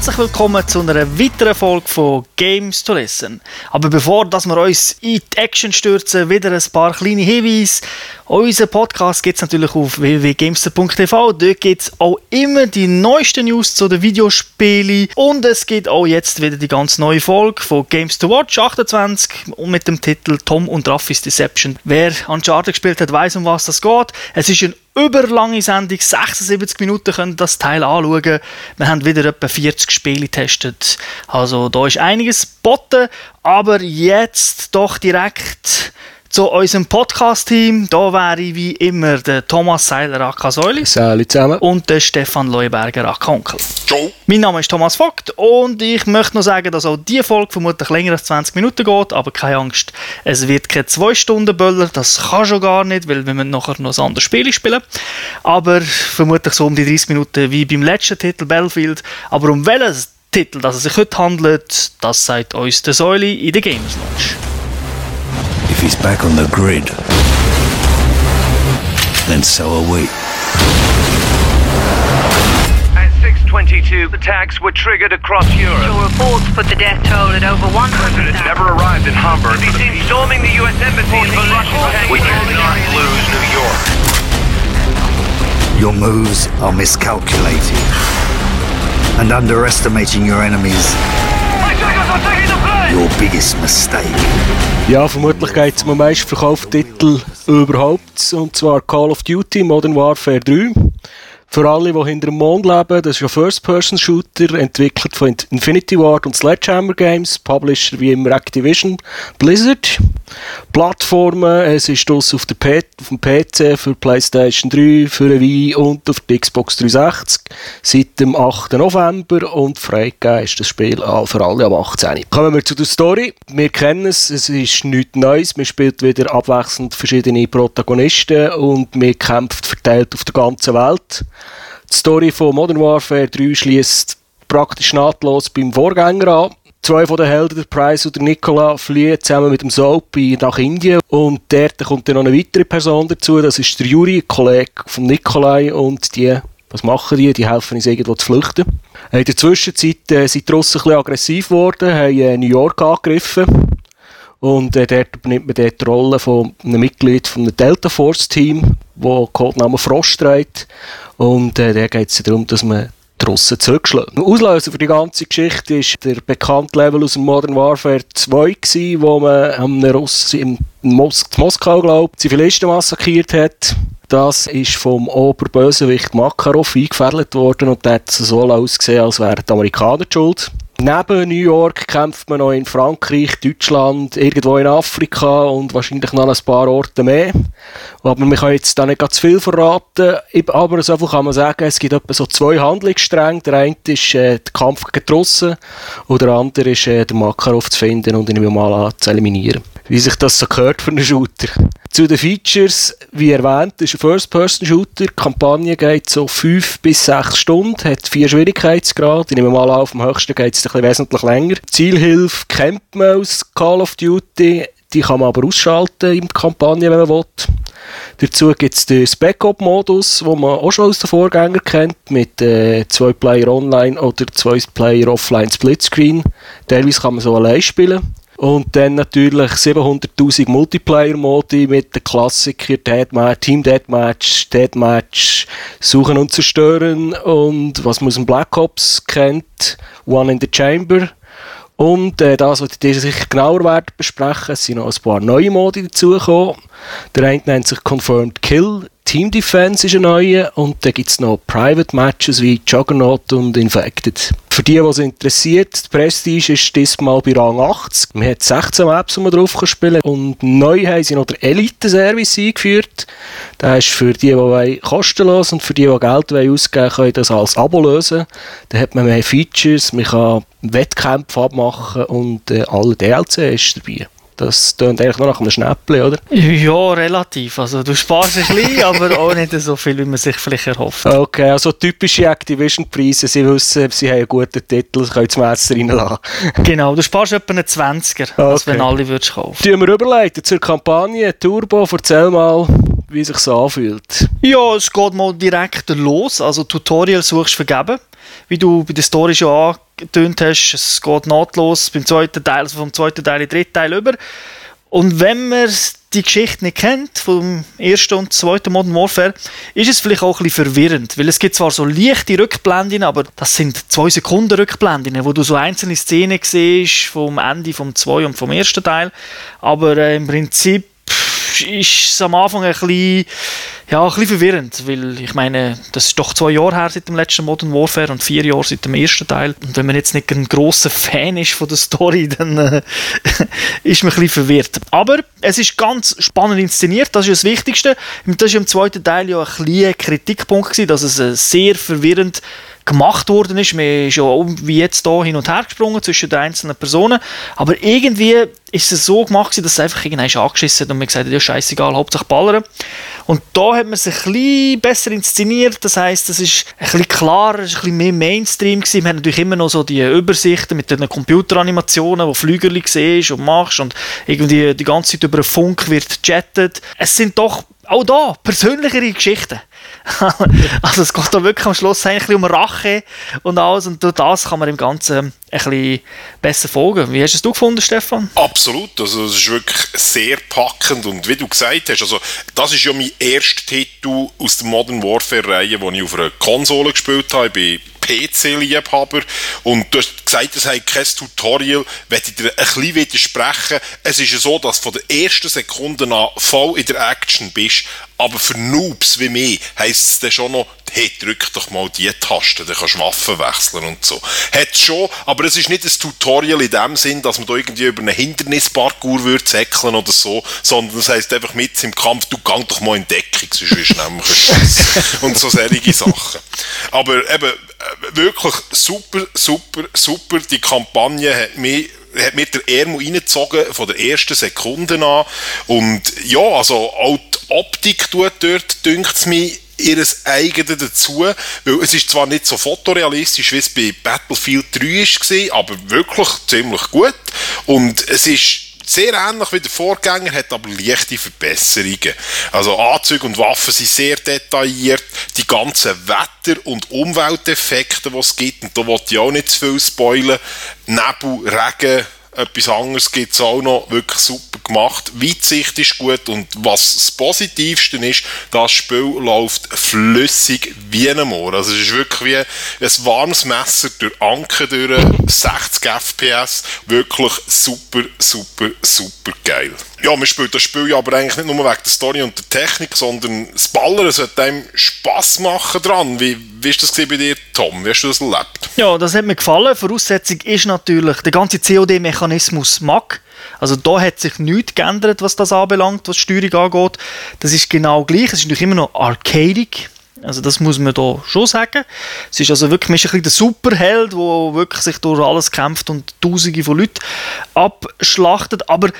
Herzlich willkommen zu einer weiteren Folge von Games to Listen. Aber bevor dass wir uns in die Action stürzen, wieder ein paar kleine Hinweise. Unser Podcast gibt es natürlich auf www.gamester.tv. Dort gibt es auch immer die neuesten News zu den Videospielen. Und es gibt auch jetzt wieder die ganz neue Folge von Games to Watch 28 mit dem Titel Tom und Raffis Deception. Wer Uncharted gespielt hat, weiß um was das geht. Es ist ein überlange Sendung, 76 Minuten können das Teil anschauen. Wir haben wieder etwa 40 Spiele getestet. Also da ist einiges geboten, aber jetzt doch direkt zu unserem Podcast-Team. Da wäre ich wie immer der Thomas Seiler AK Säuli. Salut zusammen. Und der Stefan Leuberger AK Onkel. Ciao. Mein Name ist Thomas Vogt und ich möchte noch sagen, dass auch diese Folge vermutlich länger als 20 Minuten geht, aber keine Angst, es wird kein 2-Stunden-Böller, das kann schon gar nicht, weil wir müssen nachher noch ein anderes Spiel spielen. Aber vermutlich so um die 30 Minuten wie beim letzten Titel Battlefield. Aber um welchen Titel das es sich heute handelt, das sagt uns der Säuli in der Games Launch. If he's back on the grid, then so are we. At 622, attacks were triggered across Europe. Official reports put the death toll at over 100. President never arrived in Hamburg. To be seen storming the U.S. embassy in Russian We cannot lose New York. Your moves are miscalculated. And underestimating your enemies, your biggest mistake. Ja, vermutlich geht es um den meistverkauften Titel überhaupt. Und zwar Call of Duty Modern Warfare 3. Für alle, die hinter dem Mond leben, das ist ein First-Person-Shooter, entwickelt von Infinity Ward und Sledgehammer Games, Publisher wie immer Activision, Blizzard. Plattformen, es ist das auf, auf dem PC für PlayStation 3, für Wii und auf der Xbox 360 seit dem 8. November und freigegeben ist das Spiel für alle ab 18. Kommen wir zu der Story. Wir kennen es, es ist nichts Neues, man spielt wieder abwechselnd verschiedene Protagonisten und man kämpft verteilt auf der ganzen Welt. Die Story von Modern Warfare 3 schließt praktisch nahtlos beim Vorgänger an. Zwei von den Helden, der Price und der Nicola, fliehen zusammen mit dem Soapy nach Indien. Und dort kommt dann noch eine weitere Person dazu. Das ist der Juri, ein Kollege von Nikolai. Und die, was machen die? Die helfen uns irgendwo zu flüchten. In der Zwischenzeit äh, sind die Russen ein bisschen aggressiv geworden, haben äh, New York angegriffen. Und äh, dort übernimmt man dort die Rolle von einem Mitglied von Delta Force Team, wo Codenamen Frost trägt. Und äh, da geht es darum, dass man die Russen zurückschlägt. Auslöser für die ganze Geschichte ist der bekannte Level aus Modern Warfare 2 gewesen, wo man einem Russen in Mos Moskau, glaube ich, Zivilisten massakriert hat. Das ist vom Oberbösewicht Makarov eingefädelt worden und der hat so ausgesehen, als wären die Amerikaner schuld. Neben New York kämpft man noch in Frankreich, Deutschland, irgendwo in Afrika und wahrscheinlich noch ein paar Orte mehr. Aber man kann jetzt da nicht ganz viel verraten. Aber so viel kann man sagen, es gibt etwa so zwei Handlungsstränge. Der eine ist äh, der Kampf gegen die Russen und der andere ist äh, der Makarov zu finden und ihn mal zu eliminieren. Wie sich das so gehört für einen Shooter. Zu den Features, wie erwähnt, ist ein First-Person-Shooter. Die Kampagne geht so 5 bis 6 Stunden, hat vier Schwierigkeitsgrade. Ich nehme mal an, auf dem höchsten geht es wesentlich länger. Zielhilfe kennt man aus Call of Duty. Die kann man aber ausschalten in der Kampagne, wenn man will. Dazu gibt es den Spec-Op-Modus, den man auch schon aus den Vorgängern kennt, mit äh, zwei Player online oder zwei Player offline Splitscreen. Teilweise kann man so allein spielen. Und dann natürlich 700.000 Multiplayer-Modi mit den Klassikern Deathmatch, Team Deathmatch, Deathmatch, Suchen und Zerstören und was man aus dem Black Ops kennt, One in the Chamber. Und äh, das, was ich sicher genauer werden besprechen, es sind noch ein paar neue Modi dazugekommen. Der eine nennt sich Confirmed Kill, Team Defense ist ein neuer und dann gibt es noch Private Matches wie Juggernaut und Infected. Für die, die es interessiert, die Prestige ist diesmal bei Rang 80. Man hat 16 Maps, die man drauf spielen kann. Und neu haben sie noch den Elite-Service eingeführt. Der ist für die, die kostenlos und für die, die Geld ausgeben wollen, können das als Abo lösen. Da hat man mehr Features, man kann Wettkämpfe abmachen und äh, alle DLC ist dabei. Das tönt eigentlich nur nach einem Schnäppchen, oder? Ja, relativ. Also du sparst ein bisschen, aber auch nicht so viel, wie man sich vielleicht erhofft. Okay, also typische Activision-Preise. Sie wissen, sie haben einen guten Titel, sie können das Messer reinlassen. genau, du sparst etwa einen 20er, okay. als wenn alle würdest kaufen. Tun wir überleiten zur Kampagne. Turbo, erzähl mal, wie sich so anfühlt. Ja, es geht mal direkt los. Also Tutorial suchst du vergeben. Wie du bei der Story schon getönt hast, es geht nahtlos beim zweiten Teil, also vom zweiten Teil in den dritten Teil über. Und wenn man die Geschichte nicht kennt, vom ersten und zweiten Modern Warfare, ist es vielleicht auch ein bisschen verwirrend, weil es gibt zwar so leichte Rückblenden, aber das sind zwei Sekunden Rückblenden, wo du so einzelne Szenen siehst vom Ende vom zweiten und vom ersten Teil, aber äh, im Prinzip ist es am Anfang ein bisschen, ja, ein bisschen verwirrend, weil ich meine, das ist doch zwei Jahre her seit dem letzten Modern Warfare und vier Jahre seit dem ersten Teil. Und wenn man jetzt nicht ein grosser Fan ist von der Story, dann äh, ist man ein bisschen verwirrt. Aber es ist ganz spannend inszeniert, das ist das Wichtigste. Das war im zweiten Teil ja ein kleiner Kritikpunkt, dass es äh, sehr verwirrend gemacht worden ist. Man ist ja wie jetzt hier hin und her gesprungen zwischen den einzelnen Personen. Aber irgendwie ist es so gemacht, dass es einfach irgendwann angeschissen hat und man gesagt hat, ja scheißegal, hauptsächlich ballern. Und da hat man sich ein bisschen besser inszeniert. Das heisst, es ist ein bisschen klarer, es ist ein bisschen mehr Mainstream gewesen. Man hat natürlich immer noch so die Übersichten mit den Computeranimationen, wo Flügerli siehst und machst und irgendwie die ganze Zeit über den Funk wird chattet. Es sind doch auch da persönlichere Geschichten. also es geht da wirklich am Schluss eigentlich um Rache und alles und durch das kann man im Ganzen bisschen besser folgen. Wie hast du es gefunden, Stefan? Absolut, also es ist wirklich sehr packend und wie du gesagt hast, also das ist ja mein erster Titel aus der Modern Warfare-Reihe, den ich auf einer Konsole gespielt habe. Ich PC-Liebhaber und du hast gesagt, es hat kein Tutorial, werde ich dir ein bisschen widersprechen. Es ist ja so, dass du von der ersten Sekunde an voll in der Action bist, aber für Noobs wie mich heisst es dann schon noch, hey, drück doch mal die Taste, dann kannst du Waffen wechseln und so. Hat schon, aber es ist nicht ein Tutorial in dem Sinn, dass man da irgendwie über einen Hindernisparcours würde zäckeln oder so, sondern das heisst einfach mit im Kampf, du gang doch mal in Deckung, sonst wirst du nämlich und so solche Sachen. Aber eben, äh, wirklich super, super, super. Die Kampagne hat mich hat mir der Ärmel reingezogen von der ersten Sekunde an. Und ja, also auch die Optik tut dort, dünkt es mir, ihres eigenen dazu, weil es ist zwar nicht so fotorealistisch, wie es bei Battlefield 3 war, aber wirklich ziemlich gut. Und es ist sehr ähnlich wie der Vorgänger, hat aber leichte Verbesserungen. Also Anzüge und Waffen sind sehr detailliert, die ganzen Wetter- und Umwelteffekte, die es gibt, und da wollte ich auch nicht zu viel spoilern, Nebel, Regen, etwas anderes gibt es auch noch, wirklich super gemacht. Weitsicht ist gut und was das Positivste ist, das Spiel läuft flüssig wie ein Moor. Also es ist wirklich wie ein warmes Messer durch Anker durch, 60 FPS, wirklich super, super, super geil. Ja, man spielt das Spiel ja aber eigentlich nicht nur wegen der Story und der Technik, sondern das Ballern sollte einem Spass machen dran. Wie, ist das bei dir, Tom? Wie hast du das erlebt? Ja, das hat mir gefallen. Voraussetzung ist natürlich der ganze COD-Mechanismus mag. Also da hat sich nichts geändert, was das anbelangt, was Steuerung angeht. Das ist genau gleich. Es ist natürlich immer noch arcadic. Also das muss man da schon sagen. Es ist also wirklich ein bisschen der Superheld, der wirklich sich durch alles kämpft und Tausende von Leuten abschlachtet. Aber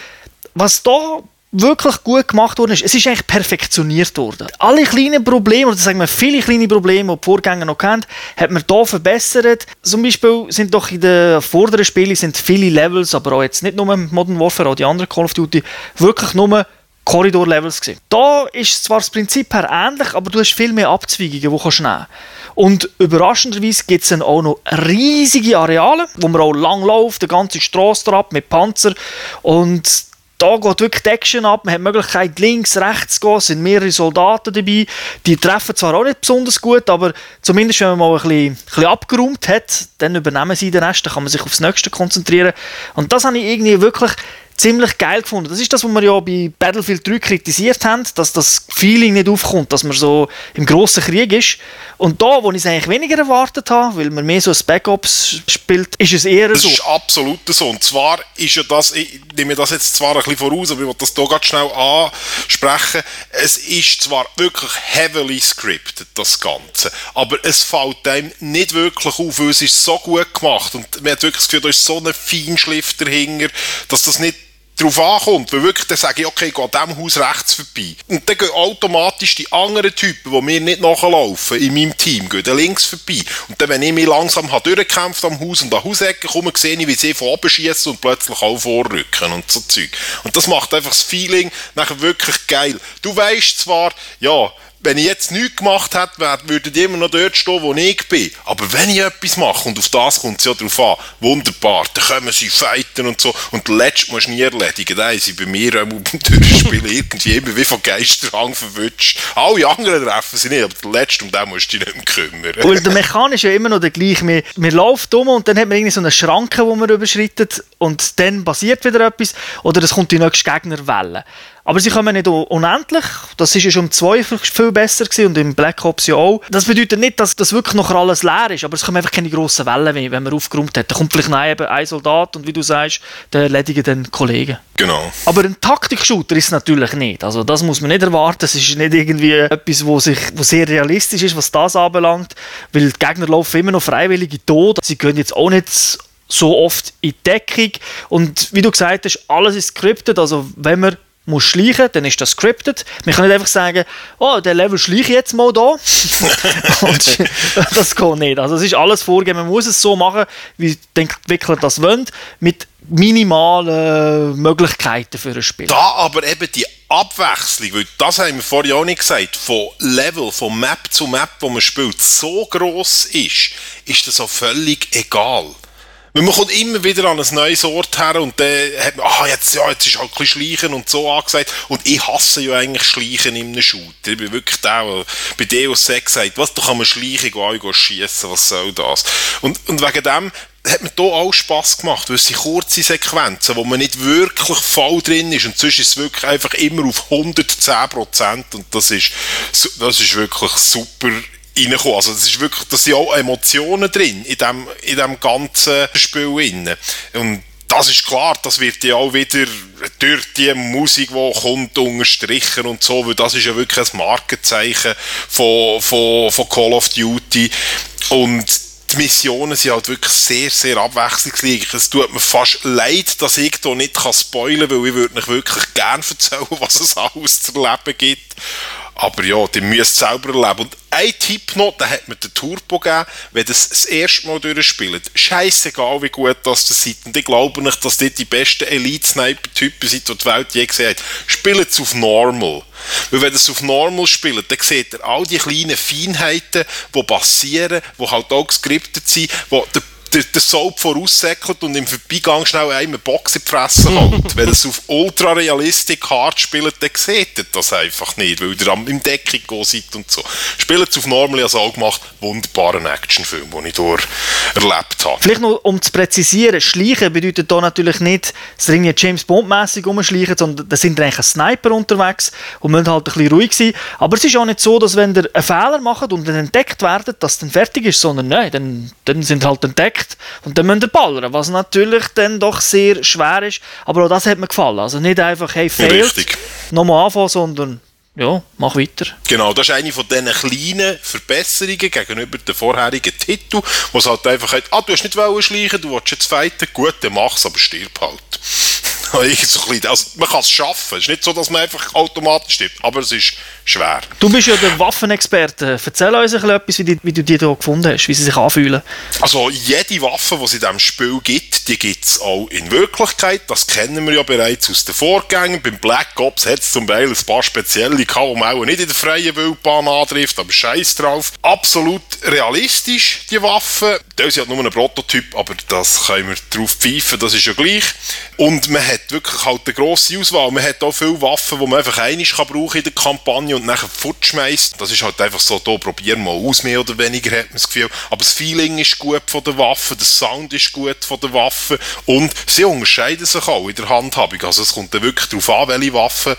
was da wirklich gut gemacht worden ist, es ist eigentlich perfektioniert worden. Alle kleinen Probleme, oder sagen wir viele kleine Probleme, die die Vorgänger noch kennt, hat man hier verbessert. Zum Beispiel sind doch in den vorderen Spielen sind viele Levels, aber auch jetzt nicht nur Modern Warfare, auch die anderen Call of Duty, wirklich nur Korridor-Levels gewesen. Da ist zwar das Prinzip her ähnlich, aber du hast viel mehr Abzweigungen, die du nehmen kannst. Und überraschenderweise gibt es dann auch noch riesige Areale, wo man auch lang läuft, die ganze Straße ab mit Panzer und da geht wirklich die Action ab. Man hat die Möglichkeit, links, rechts zu gehen. Es sind mehrere Soldaten dabei. Die treffen zwar auch nicht besonders gut, aber zumindest, wenn man mal ein bisschen, ein bisschen abgeräumt hat, dann übernehmen sie den Rest. Dann kann man sich aufs Nächste konzentrieren. Und das habe ich irgendwie wirklich ziemlich geil gefunden. Das ist das, was wir ja bei Battlefield 3 kritisiert haben, dass das Feeling nicht aufkommt, dass man so im grossen Krieg ist. Und da, wo ich es eigentlich weniger erwartet habe, weil man mehr so als Backups spielt, ist es eher das so. Das ist absolut so. Und zwar ist ja das, ich nehme das jetzt zwar ein bisschen voraus, aber ich will das hier ganz schnell ansprechen. Es ist zwar wirklich heavily scripted, das Ganze, aber es fällt einem nicht wirklich auf, weil es ist so gut gemacht und man hat wirklich das Gefühl, da ist so ein Feinschliff dahinter, dass das nicht darauf ankommt, weil wirklich dann sage ich, okay, ich gehe an diesem Haus rechts vorbei. Und dann gehen automatisch die anderen Typen, die mir nicht nachlaufen, in meinem Team, gehen dann links vorbei. Und dann, wenn ich mich langsam habe durchgekämpft am Haus und an Hausecke komme, sehe ich, wie sie von oben schießen und plötzlich auch vorrücken und so Zeug. Und das macht einfach das Feeling nachher wirklich geil. Du weißt zwar, ja, wenn ich jetzt nichts gemacht hätte, würden die immer noch dort stehen, wo ich bin. Aber wenn ich etwas mache, und auf das kommt es ja drauf an, wunderbar, dann kommen sie fighten und so, und den letzten musst du nie erledigen. Da sie bei mir auch beim Durchspielen irgendwie immer wie von Geisterhang verwünscht. Alle anderen treffen sie nicht, aber den letzten, um den musst du dich nicht mehr kümmern. Weil der Mechanik ist ja immer noch der gleiche. Man, man läuft um und dann hat man irgendwie so eine Schranke, die man überschreitet und dann passiert wieder etwas oder es kommt die nächste Gegnerwelle. Aber sie kommen nicht unendlich. Das ist ja schon im 2 viel besser gewesen und im Black Ops ja auch. Das bedeutet nicht, dass das wirklich noch alles leer ist, aber es kommen einfach keine grossen Wellen mehr, wenn man aufgeräumt hat. Da kommt vielleicht noch eben ein Soldat und wie du sagst, der erledigen dann Kollegen. Genau. Aber ein Taktik-Shooter ist es natürlich nicht. Also das muss man nicht erwarten. Es ist nicht irgendwie etwas, wo, sich, wo sehr realistisch ist, was das anbelangt. Weil die Gegner laufen immer noch freiwillig in den Tod. Sie gehen jetzt auch nicht so oft in die Deckung. Und wie du gesagt hast, alles ist scripted. Also wenn man muss schleichen, dann ist das scripted. Man kann nicht einfach sagen, oh, der Level schleiche ich jetzt mal da. Und das geht nicht. Also es ist alles vorgegeben. Man muss es so machen, wie die Entwickler das wollen, mit minimalen Möglichkeiten für ein Spiel. Da aber eben die Abwechslung, weil das haben wir vorhin auch nicht gesagt, von Level, von Map zu Map, wo man spielt, so gross ist, ist das auch völlig egal. Man kommt immer wieder an ein neues Ort her und dann hat man, ah, jetzt, ja, jetzt ist halt ein bisschen Schleichen und so angesagt. Und ich hasse ja eigentlich Schleichen in einem Shooter. Ich bin wirklich der, der bei Deus Ex sagt, was, da kann man schleichen, gehen, schiessen, was soll das? Und, und wegen dem hat mir hier auch Spass gemacht, weil es sind kurze Sequenzen, wo man nicht wirklich voll drin ist und sonst ist es wirklich einfach immer auf 110% und das ist, das ist wirklich super reingekommen. Also das ist wirklich, da sind auch Emotionen drin in dem, in dem ganzen Spiel drin. Und das ist klar, das wird ja auch wieder durch die Musik, die kommt, unterstrichen und so, weil das ist ja wirklich ein Markenzeichen von, von, von Call of Duty. Und die Missionen sind halt wirklich sehr, sehr abwechslungsreich. Es tut mir fast leid, dass ich hier nicht spoilern kann, weil ich würde euch wirklich gerne erzählen, was es alles zu erleben gibt. Aber ja, die müsst selber erleben. Und ein Tipp noch, da hat mir der Turbo gegeben, wenn das das erste Mal durchspielt. Scheißegal, wie gut das das seid. Und ich glaube nicht, dass die die besten Elite-Sniper-Typen sind, die die Welt je gesehen hat. Spielt es auf Normal. Weil wenn ihr es auf Normal spielt, dann seht ihr all die kleinen Feinheiten, die passieren, die halt auch geskriptet sind, wo der der, der Soap voraussäckelt und im Vorbeigang schnell einem eine Box in die Fresse. Wenn es auf ultra realistic hart spielt, dann seht ihr das einfach nicht, weil ihr am im Deckung gehen seid und so. Spielt es auf normal, ich habe es auch gemacht, wunderbaren Actionfilm, den ich dort erlebt habe. Vielleicht noch, um zu präzisieren, Schleichen bedeutet hier natürlich nicht, dass ihr irgendwie James Bond-mässig rumschleichen, sondern da sind eigentlich ein Sniper unterwegs und müssen halt ein bisschen ruhig sein. Aber es ist auch nicht so, dass wenn ihr einen Fehler macht und dann entdeckt werdet, dass dann fertig ist, sondern nein, dann, dann sind halt entdeckt und dann müsst ihr ballern, was natürlich dann doch sehr schwer ist. Aber auch das hat mir gefallen. Also nicht einfach, hey, fehlt, nochmal anfangen, sondern ja, mach weiter. Genau, das ist eine von diesen kleinen Verbesserungen gegenüber den vorherigen Titeln, wo es halt einfach hat, ah, du hast nicht wollen schleichen, du willst jetzt fighten, gut, dann mach's, aber stirb halt. Also, man kann es schaffen, es ist nicht so, dass man einfach automatisch stirbt, aber es ist schwer. Du bist ja der Waffenexperte. Erzähl uns ein bisschen etwas, wie, die, wie du die hier gefunden hast, wie sie sich anfühlen. Also jede Waffe, die es in diesem Spiel gibt, die gibt es auch in Wirklichkeit. Das kennen wir ja bereits aus den Vorgängen. Beim Black Ops hat es zum Beispiel ein paar spezielle die man auch nicht in der freien Wildbahn antrifft, aber scheiß drauf. Absolut realistisch, die Waffen. Das ist ja nur ein Prototyp, aber das können wir drauf pfeifen, das ist ja gleich. Und man hat wirklich halt eine grosse Auswahl. Man hat auch viele Waffen, die man einfach einmal kann brauchen in der Kampagne und nachher fortschmeißt. Das ist halt einfach so, da probieren wir aus, mehr oder weniger, hat man das Gefühl. Aber das Feeling ist gut von der Waffe, der Sound ist gut von der Waffe und sie unterscheiden sich auch in der Handhabung. Also es kommt dann wirklich darauf an, welche Waffe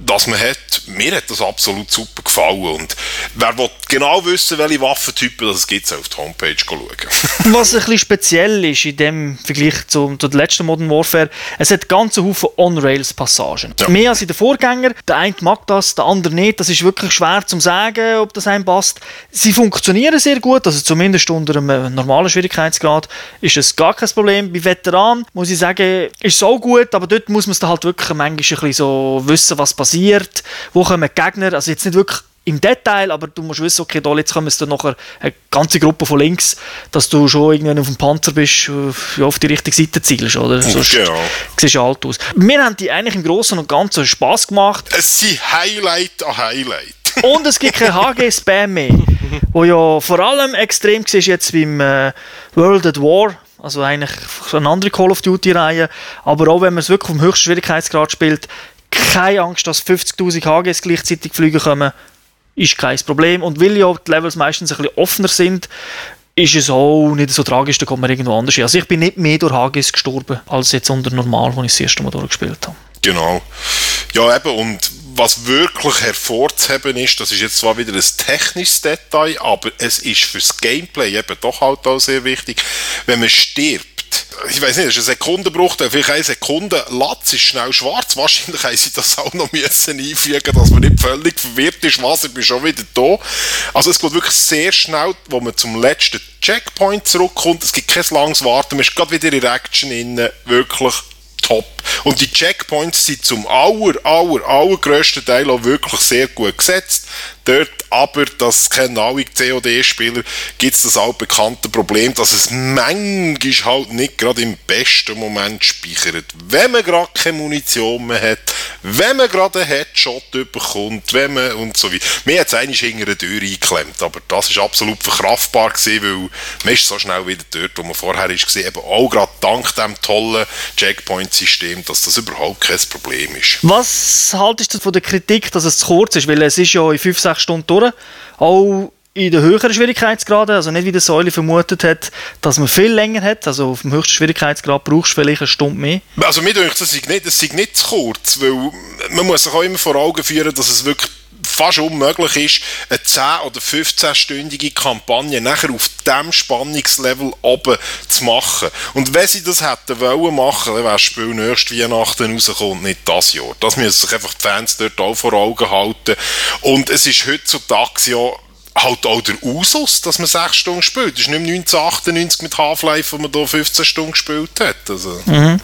das man hat. Mir hat das absolut super gefallen und wer will genau wissen, welche Waffentypen das gibt, soll auf die Homepage schauen. Was ein bisschen speziell ist in dem Vergleich zu, zu der letzten Modern Warfare, es hat ganze Haufen On-Rails-Passagen. Ja. Mehr als in den Vorgängern. Der eine mag das, der andere nicht. Das ist wirklich schwer zu sagen, ob das einem passt. Sie funktionieren sehr gut, also zumindest unter einem normalen Schwierigkeitsgrad ist es gar kein Problem. Bei Veteranen muss ich sagen, ist es auch gut, aber dort muss man es halt wirklich manchmal ein bisschen so wissen, was passiert, wo kommen die Gegner, also jetzt nicht wirklich im Detail, aber du musst wissen, okay, da jetzt kommen es dann nachher eine ganze Gruppe von links, dass du schon irgendwann auf dem Panzer bist, äh, ja, auf die richtige Seite zielst, oder? Sonst Genau. siehst du alt aus. Wir haben die eigentlich im Großen und Ganzen Spaß gemacht. Es sind Highlight an Highlight. Und es gibt kein HG-Spam mehr, wo ja vor allem extrem war jetzt beim äh, World at War, also eigentlich eine andere Call of Duty-Reihe, aber auch wenn man es wirklich auf dem höchsten Schwierigkeitsgrad spielt, keine Angst, dass 50'000 HGs gleichzeitig fliegen kommen, ist kein Problem. Und weil ja die Levels meistens ein bisschen offener sind, ist es auch nicht so tragisch, da kommt man irgendwo anders hin. Also ich bin nicht mehr durch HGs gestorben, als jetzt unter Normal, wo ich das erste Mal durchgespielt habe. Genau. Ja, eben, und was wirklich hervorzuheben ist, das ist jetzt zwar wieder ein technisches Detail, aber es ist fürs Gameplay eben doch halt auch sehr wichtig, wenn man stirbt, ich weiß nicht, das ist ein Sekundenbruch, vielleicht eine Sekunde, Latz ist schnell schwarz. Wahrscheinlich haben sie das auch noch müssen einfügen, dass man nicht völlig verwirrt ist, was, ich bin schon wieder da. Also es geht wirklich sehr schnell, wo man zum letzten Checkpoint zurückkommt. Es gibt kein langes Warten, man ist gerade wieder in Action innen, wirklich top. Und die Checkpoints sind zum aller, aller, allergrößten Teil auch wirklich sehr gut gesetzt. Dort aber, das kennen alle COD-Spieler, gibt es das altbekannte Problem, dass es manchmal halt nicht gerade im besten Moment speichert. Wenn man gerade keine Munition mehr hat, wenn man gerade einen Headshot bekommt, wenn man und so weiter. Mir hat es eigentlich hinter eine Tür eingeklemmt, aber das ist absolut verkraftbar gewesen, weil man ist so schnell wieder dort, wo man vorher gesehen, eben auch gerade dank dem tollen Checkpoint-System, dass das überhaupt kein Problem ist. Was haltest du von der Kritik, dass es zu kurz ist? Weil es ist ja in 5, 6 Stunden durch. Auch in den höheren Schwierigkeitsgraden, also nicht wie der Säule vermutet hat, dass man viel länger hat, also auf dem höchsten Schwierigkeitsgrad brauchst du vielleicht eine Stunde mehr. Also mir denke, das ist nicht, das ist nicht zu kurz, weil man muss sich auch immer vor Augen führen, dass es wirklich fast unmöglich ist, eine 10- oder 15-stündige Kampagne nachher auf diesem Spannungslevel oben zu machen. Und wenn sie das hätten wollen machen, dann wäre das Spiel nächst Weihnachten rauskommt, nicht das Jahr. Das müssen sich einfach die Fans dort auch vor Augen halten. Und es ist heutzutage ja halt auch der Usus, dass man 6 Stunden spielt. Das ist nicht mehr 1998 mit Half-Life, wo man da 15 Stunden gespielt hat. Also. Mhm.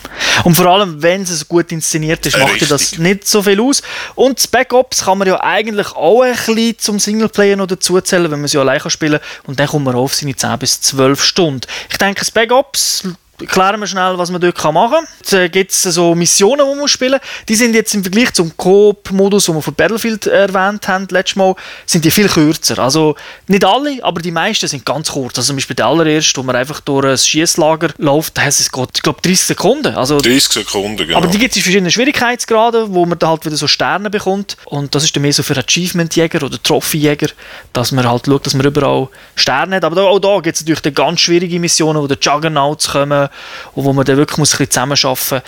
Und vor allem, wenn es gut inszeniert ist, macht ja das nicht so viel aus. Und das Backups kann man ja eigentlich auch ein bisschen zum Singleplayer noch dazuzählen, wenn man sie alleine kann spielen kann. Und dann kommt man auf seine 10 bis 12 Stunden. Ich denke, das Backups klären wir schnell, was man dort machen kann. Da gibt es so Missionen, die man spielen muss. Die sind jetzt im Vergleich zum Coop-Modus, den wir von Battlefield erwähnt haben, letztes Mal, sind die viel kürzer. Also nicht alle, aber die meisten sind ganz kurz. Also zum Beispiel der allererste, wo man einfach durch ein Schießlager läuft, da hat es, geht, ich glaube, 30 Sekunden. Also 30 Sekunden, genau. aber die gibt es in verschiedenen Schwierigkeitsgraden, wo man dann halt wieder so Sterne bekommt. Und das ist dann mehr so für Achievement-Jäger oder Trophy-Jäger, dass man halt schaut, dass man überall Sterne hat. Aber auch da gibt es natürlich dann ganz schwierige Missionen, wo die Juggernauts kommen und wo man dann wirklich muss ein bisschen zusammenarbeiten muss.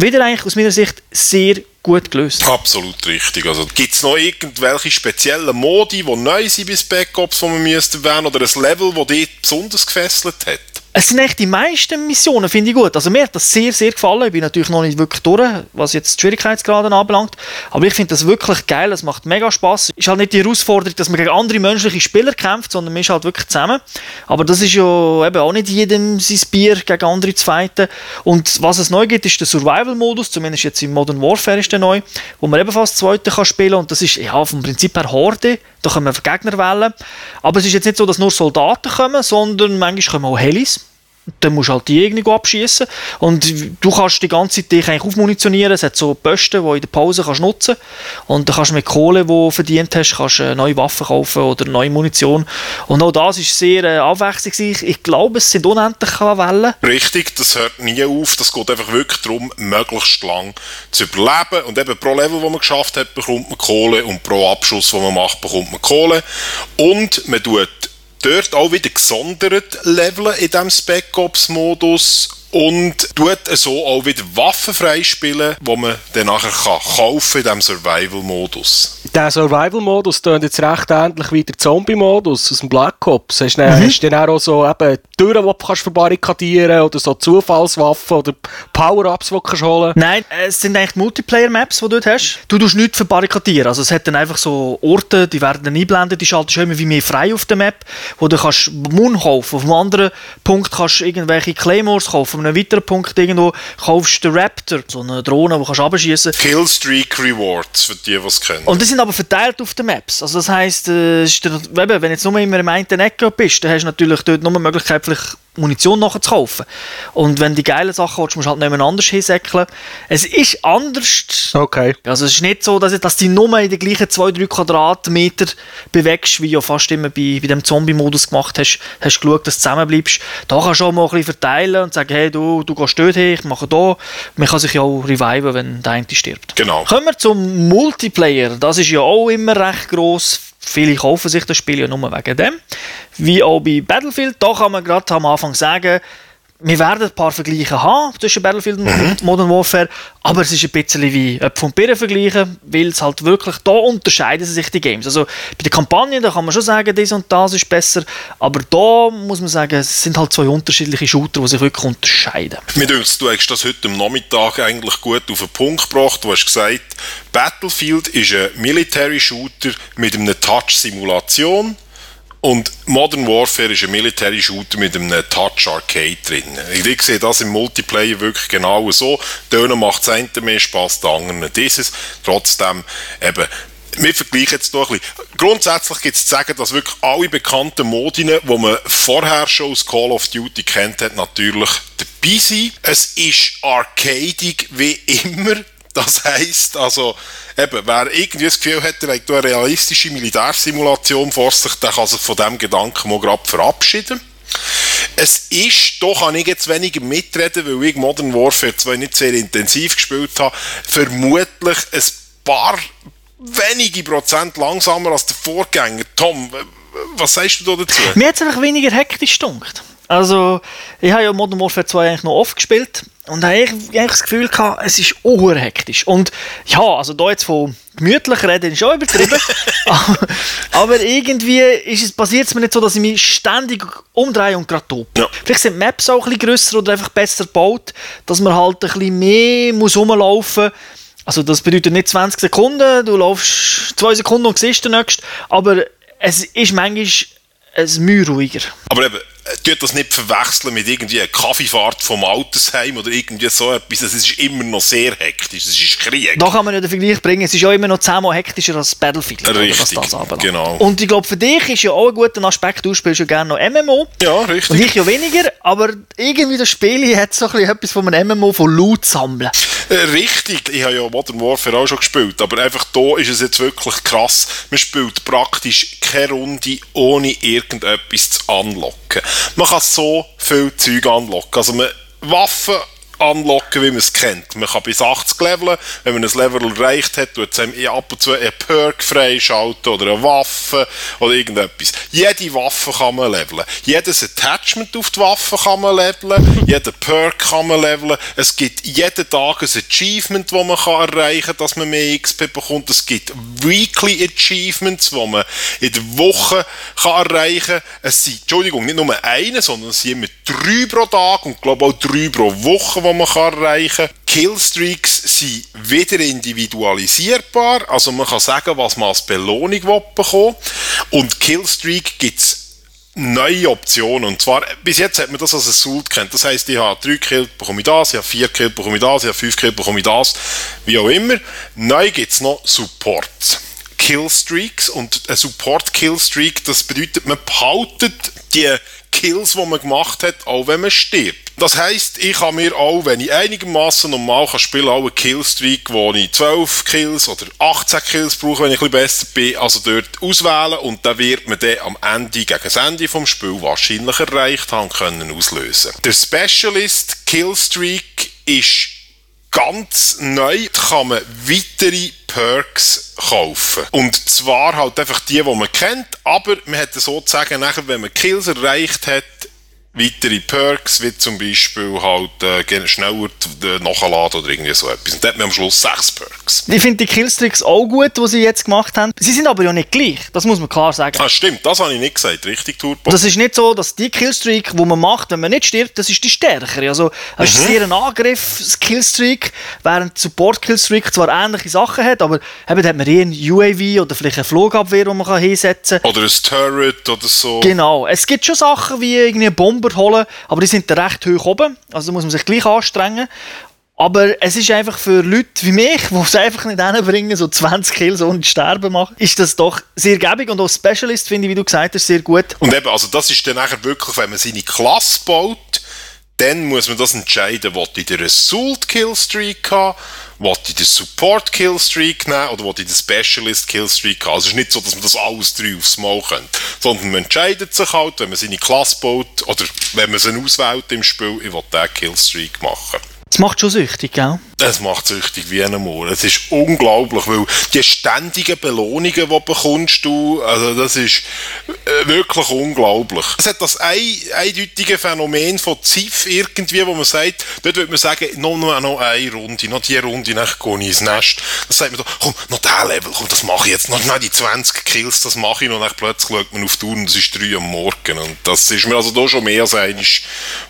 Wieder eigentlich aus meiner Sicht sehr gut gelöst. Absolut richtig. Also, Gibt es noch irgendwelche speziellen Modi, die neu sind bis Backups, die man müsste erwähnen oder ein Level, das dich besonders gefesselt hat? Es sind eigentlich die meisten Missionen, finde ich gut. Also mir hat das sehr, sehr gefallen. Ich bin natürlich noch nicht wirklich durch, was jetzt die Schwierigkeitsgrade anbelangt. Aber ich finde das wirklich geil. Es macht mega Spaß. Ist halt nicht die Herausforderung, dass man gegen andere menschliche Spieler kämpft, sondern man ist halt wirklich zusammen. Aber das ist ja eben auch nicht jedem sein Bier gegen andere zu fighten. Und was es neu gibt, ist der Survival-Modus. Zumindest jetzt im Modern Warfare ist der neu, wo man ebenfalls zweite kann spielen Und das ist ja vom Prinzip her Horde. Da können wir Gegner wählen. Aber es ist jetzt nicht so, dass nur Soldaten kommen, sondern manchmal kommen auch Helis. Dann musst du halt die irgendwie abschießen und du kannst die ganze Zeit dich eigentlich aufmunitionieren. Es hat so Posten, die du in der Pause kannst nutzen und dann kannst du mit Kohle, die du verdient hast, kannst du neue Waffen kaufen oder neue Munition. Und auch das ist sehr äh, abwechslungsreich. Ich glaube, es sind unendliche Wellen. Richtig, das hört nie auf. Das geht einfach wirklich darum, möglichst lang zu überleben. Und eben pro Level, das man geschafft hat, bekommt man Kohle und pro Abschuss, den man macht, bekommt man Kohle. Und man tut dort auch wieder gesondert leveln in diesem Spec Ops Modus und tut so auch wieder Waffen freispielen, die man dann nachher kann kaufen in diesem Survival-Modus. Der Survival-Modus klingt jetzt recht ähnlich wie der Zombie-Modus aus dem Black Ops. Hast du dann, hast du dann auch so eben Türen, die du kannst verbarrikadieren oder so Zufallswaffen oder Power-Ups, die du kannst holen Nein, es sind eigentlich Multiplayer-Maps, die du dort hast. Du tust nichts verbarrikadieren. Also es hat dann einfach so Orte, die werden dann eingeblendet, die schaltest du immer wie mehr frei auf der Map, wo du kannst Mund kaufen. Auf einem anderen Punkt kannst du irgendwelche Claymores kaufen, von einem weiteren Punkt irgendwo, kaufst du den Raptor, so eine Drohne, die kannst du abschießen. Killstreak Rewards, für die, die es kennen. Und die sind aber verteilt auf den Maps. Also das heisst, äh, ist der, eben, wenn du jetzt nur immer im einen Ecke bist, dann hast du natürlich dort nur die Möglichkeit, vielleicht Munition nachzukaufen. Und wenn du die geilen Sachen willst, musst du halt nicht anders hinsäckeln. Es ist anders. Okay. Also es ist nicht so, dass, dass du dich nur in den gleichen 2-3 Quadratmeter bewegst, wie du ja fast immer bei, bei dem Zombie-Modus gemacht hast. Hast du geschaut, dass du zusammenbleibst. Da kannst du auch mal ein bisschen verteilen und sagen, hey, du, du gehst dort hin, ich mache da. Man kann sich ja auch reviven, wenn der eine stirbt. Genau. Kommen wir zum Multiplayer. Das ist ja auch immer recht gross. Viele kaufen sich das Spiel ja nur wegen dem. Wie auch bei Battlefield. Da kann man gerade am Anfang sagen, wir werden ein paar Vergleiche haben zwischen Battlefield und Modern Warfare, aber es ist ein bisschen wie Äpfel und Birnen vergleichen, weil es halt wirklich, da unterscheiden sich die Games. Also bei der Kampagne, da kann man schon sagen, das und das ist besser, aber da muss man sagen, es sind halt zwei unterschiedliche Shooter, die sich wirklich unterscheiden. Mir dünkt, du hast das heute am Nachmittag eigentlich gut auf den Punkt gebracht. Du hast gesagt, Battlefield ist ein Military Shooter mit einer Touch-Simulation und Modern Warfare ist ein Military Shooter mit einem Touch Arcade drin. Ich sehe das im Multiplayer wirklich genau so. Tönen macht das eine mehr Spaß, der andere dieses. Trotzdem eben wir vergleichen jetzt doch ein bisschen. Grundsätzlich gibt es zu sagen, dass wirklich alle bekannten Modine, die man vorher schon aus Call of Duty kennt natürlich dabei sind. Es ist arcadig wie immer. Das heisst, also, eben, wer irgendwie das Gefühl hat, er hat eine realistische Militärsimulation vor sich, der kann sich von diesem Gedanken mal gerade verabschieden. Es ist, da kann ich jetzt weniger mitreden, weil ich Modern Warfare 2 nicht sehr intensiv gespielt habe, vermutlich ein paar wenige Prozent langsamer als der Vorgänger. Tom, was sagst du da dazu? Mir hat es einfach weniger hektisch gedunkt. Also, ich habe ja Modern Warfare 2 eigentlich noch oft gespielt und habe eigentlich, das Gefühl gehabt, es ist auch hektisch. Und ja, also da jetzt von gemütlich reden ist schon übertrieben. aber, aber irgendwie ist es, passiert es mir nicht so, dass ich mich ständig umdrehe und gerade tope. Ja. Vielleicht sind die Maps auch ein bisschen grösser oder einfach besser gebaut, dass man halt ein bisschen mehr muss rumlaufen muss. Also das bedeutet nicht 20 Sekunden, du laufst 2 Sekunden und siehst den nächsten, aber es ist manchmal ein Mühe ruhiger. Aber eben, tut das nicht verwechseln mit irgendwie einer Kaffeefahrt vom Altersheim oder irgendwie so etwas. Es ist immer noch sehr hektisch. Es ist Krieg. Da kann man ja den Vergleich bringen, es ist ja immer noch zehnmal hektischer als Battlefield. oder, Richtig, was das anbelangt. genau. Und ich glaube, für dich ist ja auch ein guter Aspekt, du spielst ja gerne noch MMO. Ja, richtig. Und ich ja weniger, aber irgendwie das Spiel hat so ein bisschen etwas von einem MMO von Loot sammeln. Äh, Richtig, ich habe ja Modern Warfare auch schon gespielt, aber einfach da ist es jetzt wirklich krass. Man spielt praktisch keine Runde ohne irgendetwas zu unlocken. Man kann so viel Zeug unlocken. Also man, Waffen unlocken, wie man es kennt. Man kann bis 80 leveln. Wenn man ein Level erreicht hat, tut es einem ab und zu einen Perk freischalten oder eine Waffe oder irgendetwas. Jede Waffe kann man leveln. Jedes Attachment auf die Waffe kann man leveln. Jeden Perk kann man leveln. Es gibt jeden Tag ein Achievement, das man kann erreichen kann, dass man mehr XP bekommt. Es gibt Weekly Achievements, die man in der Woche kann erreichen kann. Es sind, Entschuldigung, nicht nur eine, sondern es sind immer drei pro Tag und glaube auch drei pro Woche, die man kann erreichen kann. Killstreaks sind wieder individualisierbar, also man kann sagen, was man als Belohnung bekommen Und Killstreak gibt es neue Optionen. Und zwar, bis jetzt hat man das als Assault kennt. Das heisst, ich habe drei Kills, bekomme ich das, ich habe vier Kills, bekomme ich das, ich habe fünf Kills, bekomme ich das, wie auch immer. Neu gibt es noch Supports. Killstreaks und ein Support-Killstreak, das bedeutet, man behaltet die Kills, die man gemacht hat, auch wenn man stirbt. Das heisst, ich kann mir auch, wenn ich einigermaßen normal kann spielen, auch einen Killstreak, wo ich 12 Kills oder 18 Kills brauche, wenn ich ein bisschen besser bin, also dort auswählen und dann wird man dann am Ende, gegen das Ende vom Spiel wahrscheinlich erreicht haben können auslösen. Der Specialist Killstreak ist ganz neu kann man weitere Perks kaufen. Und zwar halt einfach die, die man kennt, aber man hat sozusagen nachher, wenn man Kills erreicht hat, weitere Perks, wie zum Beispiel halt äh, schneller nachladen oder irgendwie so etwas. Und dann hat man am Schluss sechs Perks. Ich finde die Killstreaks auch gut, die sie jetzt gemacht haben. Sie sind aber ja nicht gleich, das muss man klar sagen. Ah, stimmt, das habe ich nicht gesagt, richtig, Turbo? Das ist nicht so, dass die Killstreak, die man macht, wenn man nicht stirbt, das ist die stärkere. Also, es ist sehr ein Angriff-Killstreak, während Support-Killstreak zwar ähnliche Sachen hat, aber eben, da hat man eher ein UAV oder vielleicht eine Flugabwehr, die man kann hinsetzen kann. Oder ein Turret oder so. Genau. Es gibt schon Sachen wie irgendwie eine Bombe Bomber holen, aber die sind recht hoch oben, also da muss man sich gleich anstrengen. Aber es ist einfach für Leute wie mich, die es einfach nicht hinbringen, so 20 Kills ohne sterben machen, ist das doch sehr gäbig und auch Specialist finde ich, wie du gesagt hast, sehr gut. Und eben, also das ist dann nachher wirklich, wenn man seine Klasse baut, dann muss man das entscheiden, will ich den Result Killstreak haben, will ich den Support Killstreak nehmen oder will ich den Specialist Killstreak haben. Also es ist nicht so, dass man das alles drei aufs Mal könnte, sondern man entscheidet sich halt, wenn man seine Klasse baut oder wenn man sie auswählt im Spiel, ich will diesen Killstreak machen. Das macht schon süchtig, gell? Das macht süchtig wie ein Moor. Es ist unglaublich, weil die ständigen Belohnungen, die du bekommst, du, also das ist äh, wirklich unglaublich. Es hat das ein, eindeutige Phänomen von Ziff irgendwie, wo man sagt, dort würde man sagen, noch, noch, noch eine Runde, noch die Runde, dann gehe ich ins Nest. Dann sagt man komm, noch der Level, komm, das mache ich jetzt, noch, noch die 20 Kills, das mache ich, und dann plötzlich schaut man auf die Uhr und es ist 3 Uhr am Morgen. Und das ist mir also da schon mehr als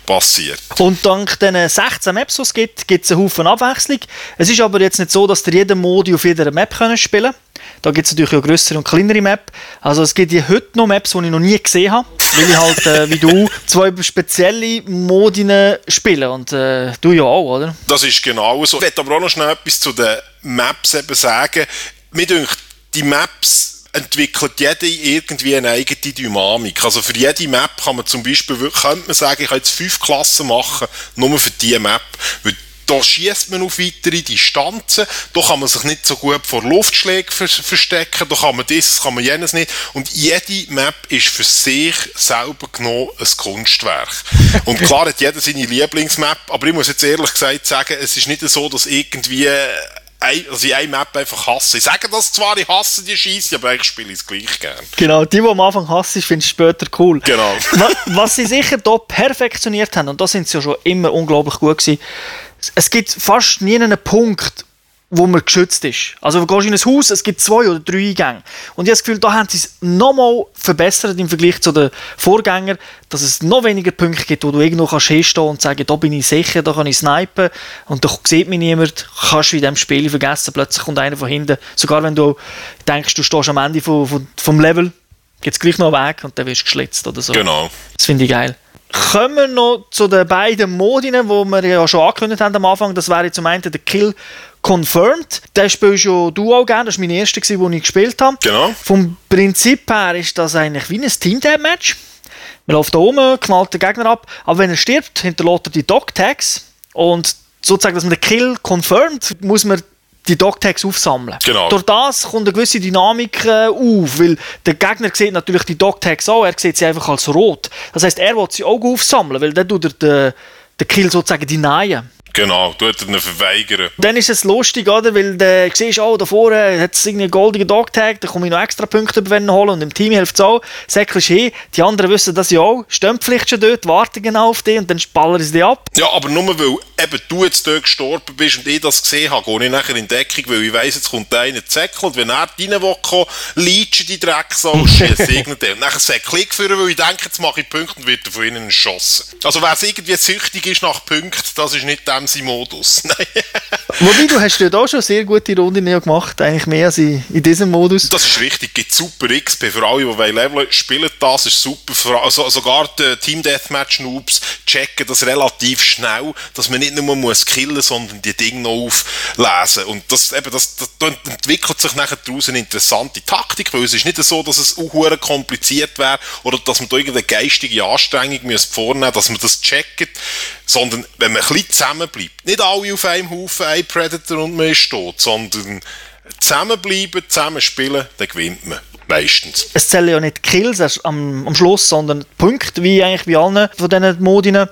passiert. Und dank den 16 Maps, es gibt, gibt es einen Haufen Abwechslung. Es ist aber jetzt nicht so, dass ihr jeden Modi auf jeder Map können spielen Da gibt es natürlich auch größere und kleinere Map. Also es gibt hier heute noch Maps, die ich noch nie gesehen habe, weil ich halt, äh, wie du, zwei spezielle Modinen spiele. Und äh, du ja auch, oder? Das ist genau so. Ich möchte aber auch noch schnell etwas zu den Maps eben sagen. Mir denkt, die Maps entwickelt jede irgendwie eine eigene Dynamik. Also für jede Map kann man zum Beispiel, könnte man sagen, ich kann jetzt fünf Klassen machen, nur für diese Map. Weil da schießt man auf weitere Distanzen, da kann man sich nicht so gut vor Luftschlägen verstecken, da kann man dieses, kann man jenes nicht. Und jede Map ist für sich selber genommen ein Kunstwerk. Und klar hat jeder seine Lieblingsmap, aber ich muss jetzt ehrlich gesagt sagen, es ist nicht so, dass irgendwie also ich eine Map einfach hasse. Ich sage das zwar, ich hasse die Scheiße, aber eigentlich spiele ich es gleich gern. Genau, die, die am Anfang hassen, findest du später cool. Genau. Was sie sicher hier perfektioniert haben, und da sind sie ja schon immer unglaublich gut gewesen, es gibt fast nie einen Punkt, wo man geschützt ist. Also du gehst in ein Haus, es gibt zwei oder drei Eingänge. Und ich habe das Gefühl, da haben sie es nochmal verbessert im Vergleich zu den Vorgängern, dass es noch weniger Punkte gibt, wo du irgendwo kannst hinstehen und sagen, da bin ich sicher, da kann ich snipen und da sieht mich niemand, kannst du in diesem Spiel vergessen, plötzlich kommt einer von hinten. Sogar wenn du denkst, du stehst am Ende vom, vom, Level, gibt es gleich noch einen Weg und dann wirst du geschlitzt oder so. Genau. Das finde ich geil. Kommen wir noch zu den beiden Modinen, die wir ja schon angekündigt haben am Anfang. Das wäre zum einen der Kill Confirmed. Den spielst ja du auch gerne. Das war mein erster, den ich gespielt habe. Genau. Vom Prinzip her ist das eigentlich wie ein Team-Deathmatch. Man läuft da rum, knallt den Gegner ab, aber wenn er stirbt, hinterlässt er die Dog-Tags und sozusagen, dass man den Kill confirmed, muss man die Dog-Tags aufsammeln. Genau. Durch das kommt eine gewisse Dynamik äh, auf, weil der Gegner sieht natürlich die Dog-Tags auch, er sieht sie einfach als rot. Das heißt, er will sie auch aufsammeln, weil dann tut er den, den Kill sozusagen denyen. Genau, tut er ihn verweigern. Dann ist es lustig, oder? Weil du siehst, oh, da vorne hat es einen goldenen Dogtag, da komme ich noch extra Punkte über holen und im Team hilft es auch. Säckelst hin, die anderen wissen das ja auch, stehen vielleicht schon dort, warten genau auf dich und dann spallern sie dich ab. Ja, aber nur weil eben du jetzt dort gestorben bist und ich das gesehen habe, gehe ich nachher in Deckung, weil ich weiss, jetzt kommt einer Zeckel und wenn er rein will, leitschen die Drecksau, schießt irgendeinen. Und nachher säckle ich führen, weil ich denke, jetzt mache ich Punkte und wird von ihnen erschossen. Also wer es irgendwie süchtig ist nach Punkten, das ist nicht dem sein Modus. Wobei, du hast ja da schon sehr gute Runden gemacht, eigentlich mehr als in, diesem Modus. Das ist richtig, gibt super XP für alle, die leveln spielen das, ist super. Also, sogar die Team Deathmatch Noobs checken das relativ schnell, dass man nicht nur muss killen, sondern die Dinge noch auflesen. Und das, eben, das, das, das entwickelt sich nachher daraus eine interessante Taktik, weil es ist nicht so, dass es auch kompliziert wäre oder dass man da irgendeine geistige Anstrengung vornehmen müsste, dass man das checkt, sondern wenn man ein bisschen zusammenbleibt, nicht alle auf einem Haufen, ein Predator und man ist tot, sondern zusammenbleiben, zusammenspielen, dann gewinnt man. Meistens. Es zählen ja nicht Kills am, am Schluss, sondern Punkte, wie eigentlich bei allen von diesen Modinen.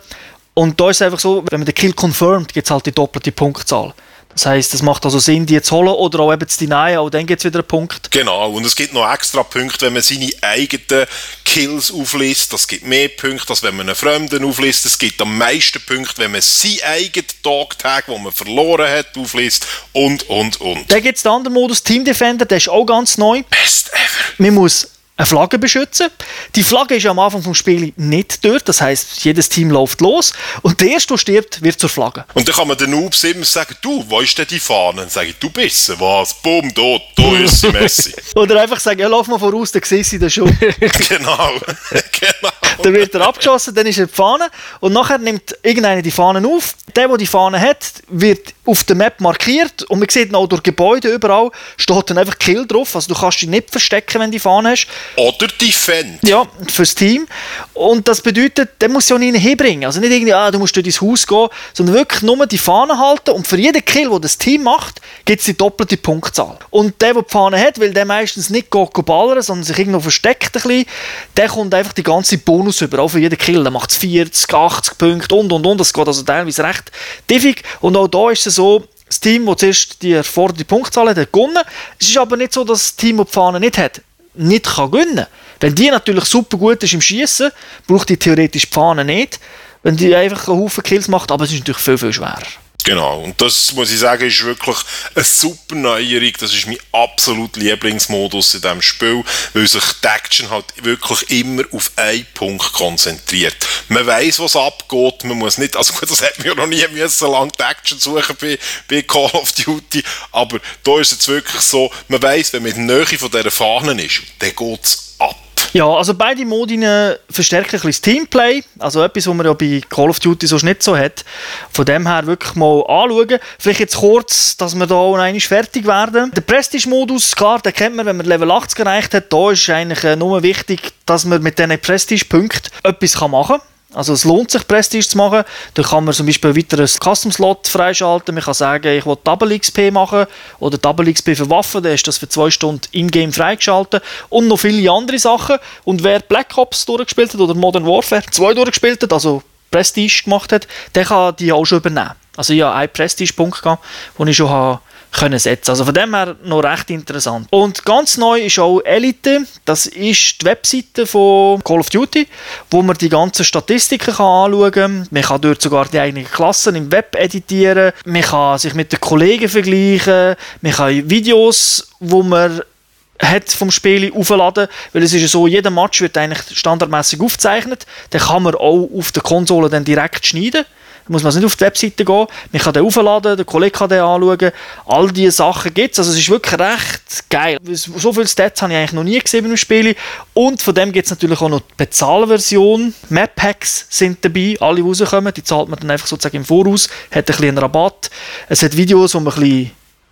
Und da ist es einfach so, wenn man den Kill confirmt, gibt es halt die doppelte Punktzahl. Das heisst, es macht also Sinn, die zu holen oder auch eben zu denyen, auch dann gibt es wieder einen Punkt. Genau, und es gibt noch extra Punkte, wenn man seine eigenen Kills aufliest. Das gibt mehr Punkte, als wenn man einen Fremden aufliest. Es gibt am meisten Punkte, wenn man seinen eigenen Dogtag, den man verloren hat, aufliest und, und, und. Dann gibt es den anderen Modus, Team Defender, der ist auch ganz neu. Best ever. Man muss eine Flagge beschützen. Die Flagge ist am Anfang vom Spiel nicht dort, das heißt, jedes Team läuft los und der erste, der stirbt, wird zur Flagge. Und dann kann man den Noobs immer sagen, du, wo ist denn die Fahne? Dann sage ich, du bist sie. Was? Bumm, da, da ist sie, Messi. Oder einfach sagen, ja, lauf mal voraus, dann siehst du das schon. genau, genau. dann wird er abgeschossen, dann ist er die Fahne und nachher nimmt irgendeiner die Fahne auf. Der, der die Fahne hat, wird auf der Map markiert und man sieht auch durch Gebäude überall steht dann einfach Kill drauf. Also du kannst dich nicht verstecken, wenn du die Fahne hast. Oder Defend. Ja, fürs Team. Und das bedeutet, der muss ja nicht hinbringen. Also nicht irgendwie, ah, du musst durch dein Haus gehen, sondern wirklich nur die Fahne halten und für jeden Kill, den das Team macht, gibt es die doppelte Punktzahl. Und der, der die Fahne hat, weil der meistens nicht geht, geht ballern, sondern sich irgendwo versteckt ein bisschen, der kommt einfach die ganze Bonus über, auch für jeden Kill. Der macht 40, 80 Punkte und und und. Das geht also teilweise recht diffig. Und auch da ist es so, das Team, das zuerst die erforderte Punktzahl hat, hat gewonnen. Es ist aber nicht so, dass das Team, das die Fahne nicht hat, nicht kann gewinnen kann. Wenn die natürlich super gut ist im Schießen, braucht die theoretisch die Fahne nicht. Wenn die einfach einen Haufen Kills macht, aber es ist natürlich viel, viel schwerer. Genau, und das muss ich sagen, ist wirklich eine super Neuerung. Das ist mein absolut Lieblingsmodus in diesem Spiel, weil sich die Action halt wirklich immer auf einen Punkt konzentriert. Man weiß, was abgeht, man muss nicht, also gut, das hat mir noch nie müssen, lang die Action suchen bei, bei Call of Duty, aber da ist es jetzt wirklich so, man weiß, wenn man in der Nähe von dieser Fahne ist, dann geht es ab. Ja, also beide Modi verstärken ein bisschen das Teamplay. Also etwas, was man ja bei Call of Duty sonst nicht so hat. Von dem her wirklich mal anschauen. Vielleicht jetzt kurz, dass wir da einmal fertig werden. Der Prestige-Modus, klar, den kennt man, wenn man Level 80 erreicht hat. Da ist eigentlich äh, nur wichtig, dass man mit diesen Prestige-Punkten etwas machen kann. Also es lohnt sich, Prestige zu machen. Da kann man zum Beispiel weiter ein Custom-Slot freischalten. Man kann sagen, ich will Double XP machen oder Double XP für Waffen. Dann ist das für zwei Stunden in-game freigeschaltet. Und noch viele andere Sachen. Und wer Black Ops durchgespielt hat oder Modern Warfare 2 durchgespielt hat, also Prestige gemacht hat, der kann die auch schon übernehmen. Also ich habe einen Prestige-Punkt gehabt, den ich schon habe können setzen. Also von dem her noch recht interessant. Und ganz neu ist auch Elite. Das ist die Webseite von Call of Duty, wo man die ganzen Statistiken kann anschauen kann. Man kann dort sogar die eigenen Klassen im Web editieren. Man kann sich mit den Kollegen vergleichen. Man kann Videos, wo man hat vom Spiel aufladen, weil es ist ja so, jeder Match wird eigentlich standardmäßig aufgezeichnet, dann kann man auch auf der Konsole dann direkt schneiden muss man nicht auf die Webseite gehen. Man kann den aufladen, der Kollege kann den anschauen. All diese Sachen gibt es. Also es ist wirklich recht geil. So viele Stats habe ich eigentlich noch nie gesehen einem Spiel. Und von dem gibt es natürlich auch noch die Bezahlversion. Map Packs sind dabei, alle, die rauskommen. Die zahlt man dann einfach sozusagen im Voraus. Hat ein bisschen einen Rabatt. Es hat Videos, wo man ein bisschen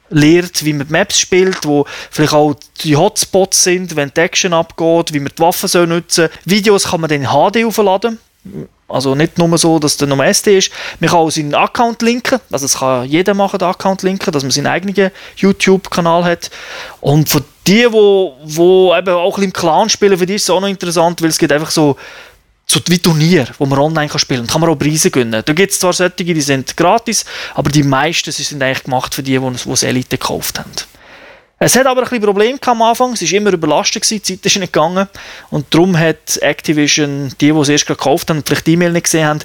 lernt, wie man die Maps spielt, wo vielleicht auch die Hotspots sind, wenn die Action abgeht, wie man die Waffen soll nutzen Videos kann man dann in HD aufladen. Also nicht nur so, dass der Nummer SD ist. Man kann auch seinen Account linken. Also es kann jeder machen, den Account linken, dass man seinen eigenen YouTube-Kanal hat. Und für die, wo, wo eben auch im Clan spielen, für die ist es auch noch interessant, weil es gibt einfach so so wie Turnier, wo man online kann spielen kann. kann man auch Preise gewinnen. Da gibt es zwar solche, die sind gratis, aber die meisten sind eigentlich gemacht für die, die, das Elite gekauft haben. Es hat aber ein bisschen Probleme am Anfang. Es war immer überlastet, gewesen, die Zeit ist nicht gegangen. Und darum hat Activision, die, die es erst gekauft haben und vielleicht die E-Mail nicht gesehen haben,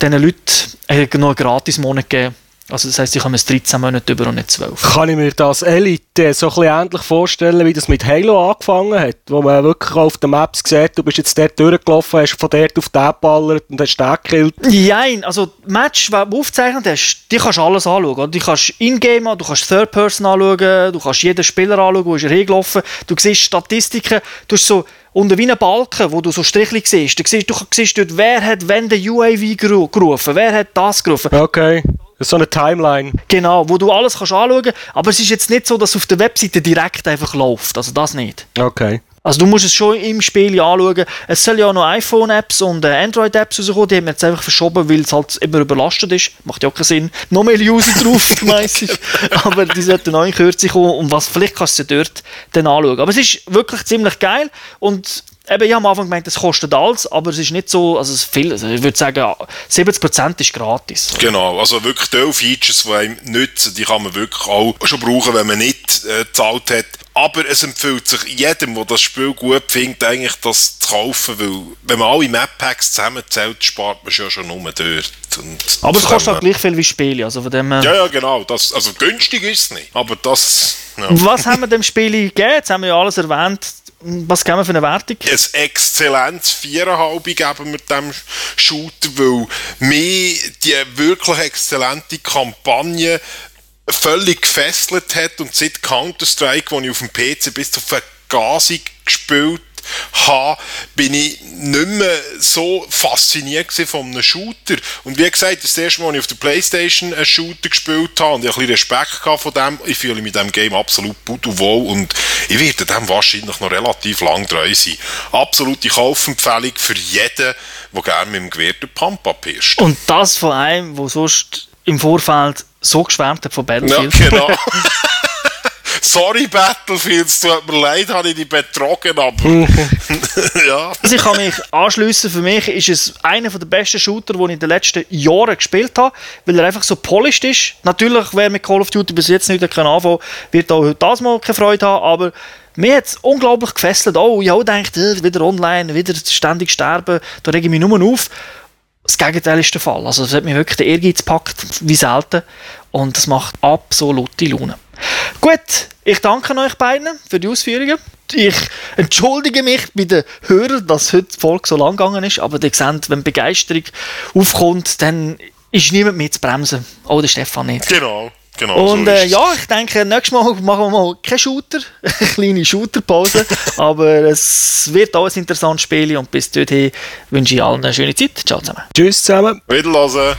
diesen Leuten noch einen Gratis-Monat gegeben also das heisst, sie kommen es 13 Monate über und nicht 12. Kann ich mir das Elite so ein bisschen ähnlich vorstellen, wie das mit Halo angefangen hat, wo man wirklich auf den Maps sieht, du bist jetzt dort durchgelaufen, hast von dort auf den geballert und hast den gekillt? Nein, also Match, die du aufgezeichnet hast, die kannst du alles anschauen. Du kannst Ingame, du kannst Third Person anschauen, du kannst jeden Spieler anschauen, wo ist er hingelaufen, du siehst Statistiken, du hast so unter wie einen Balken, wo du so Strichli siehst. Du siehst, du siehst dort, wer hat wenn der UAV gerufen, wer hat das gerufen. Okay. So eine Timeline. Genau, wo du alles kannst anschauen kannst. Aber es ist jetzt nicht so, dass es auf der Webseite direkt einfach läuft. Also das nicht. Okay. Also du musst es schon im Spiel anschauen. Es soll ja auch noch iPhone-Apps und äh, Android-Apps rauskommen. Die haben wir jetzt einfach verschoben, weil es halt immer überlastet ist. Macht ja auch keinen Sinn. Noch mehr User drauf, meistens. Aber die sollten auch in Kürze kommen. Und was, vielleicht kannst du dort dann anschauen. Aber es ist wirklich ziemlich geil. Und Eben, ich habe am Anfang gemeint, es kostet alles, aber es ist nicht so, also es viel, also ich würde sagen, 70% ist gratis. Genau, also wirklich die Features, die einem nützen, die kann man wirklich auch schon brauchen, wenn man nicht äh, gezahlt hat. Aber es empfiehlt sich jedem, der das Spiel gut findet, eigentlich das zu kaufen, weil wenn man alle Map-Packs zusammenzählt, spart man ja schon nur dort. Und aber es kostet auch gleich viel wie Spiele, also von dem Ja, ja, genau, das, also günstig ist es nicht, aber das... Ja. Was haben wir dem Spiel gegeben? Jetzt haben wir ja alles erwähnt Was geben wir für eine Wertung? ein exzellentes 4,5 geben mit dem Shooter, weil mir die wirklich exzellente Kampagne völlig gefesselt hat und seit Counter-Strike, wo ich auf dem PC bis zur Vergasung gespielt habe, bin ich nicht mehr so fasziniert von einem Shooter. Und wie gesagt, das erste Mal, als ich auf der Playstation einen Shooter gespielt habe und ich ein bisschen Respekt gehabt von dem, ich fühle mich diesem Game absolut wohl und ich werde dem wahrscheinlich noch relativ lang treu sein. Absolute Kaufempfehlung für jeden, der gerne mit dem Gewehr den Pump abpirscht. Und das von einem, der sonst im Vorfeld so geschwärmt hat von Ja, Battlefield. genau. Sorry, Battlefield, es tut mir leid, habe ich dich betrogen, aber. ja. Also ich kann mich anschliessen. Für mich ist es einer der besten Shooter, die ich in den letzten Jahren gespielt habe, weil er einfach so polished ist. Natürlich, wer mit Call of Duty bis jetzt nicht anfangen kann, wird auch heute das mal keine Freude haben, aber mir hat es unglaublich gefesselt. Oh, ich habe gedacht, äh, wieder online, wieder ständig sterben, da rege ich mich nur auf. Das Gegenteil ist der Fall. Also es hat mich wirklich der Ehrgeiz gepackt, wie selten. Und das macht absolute Laune. Gut, ich danke euch beiden für die Ausführungen. Ich entschuldige mich bei den Hörern, dass heute die Folge so lang gegangen ist, aber ihr seht, wenn Begeisterung aufkommt, dann ist niemand mehr zu bremsen. Auch der Stefan nicht. Genau, genau. Und so äh, ja, ich denke, nächstes Mal machen wir mal keinen Shooter, eine kleine Shooterpause, aber es wird auch ein interessantes Spiel und bis dorthin wünsche ich allen eine schöne Zeit. Ciao zusammen. Tschüss zusammen. Wiederhören.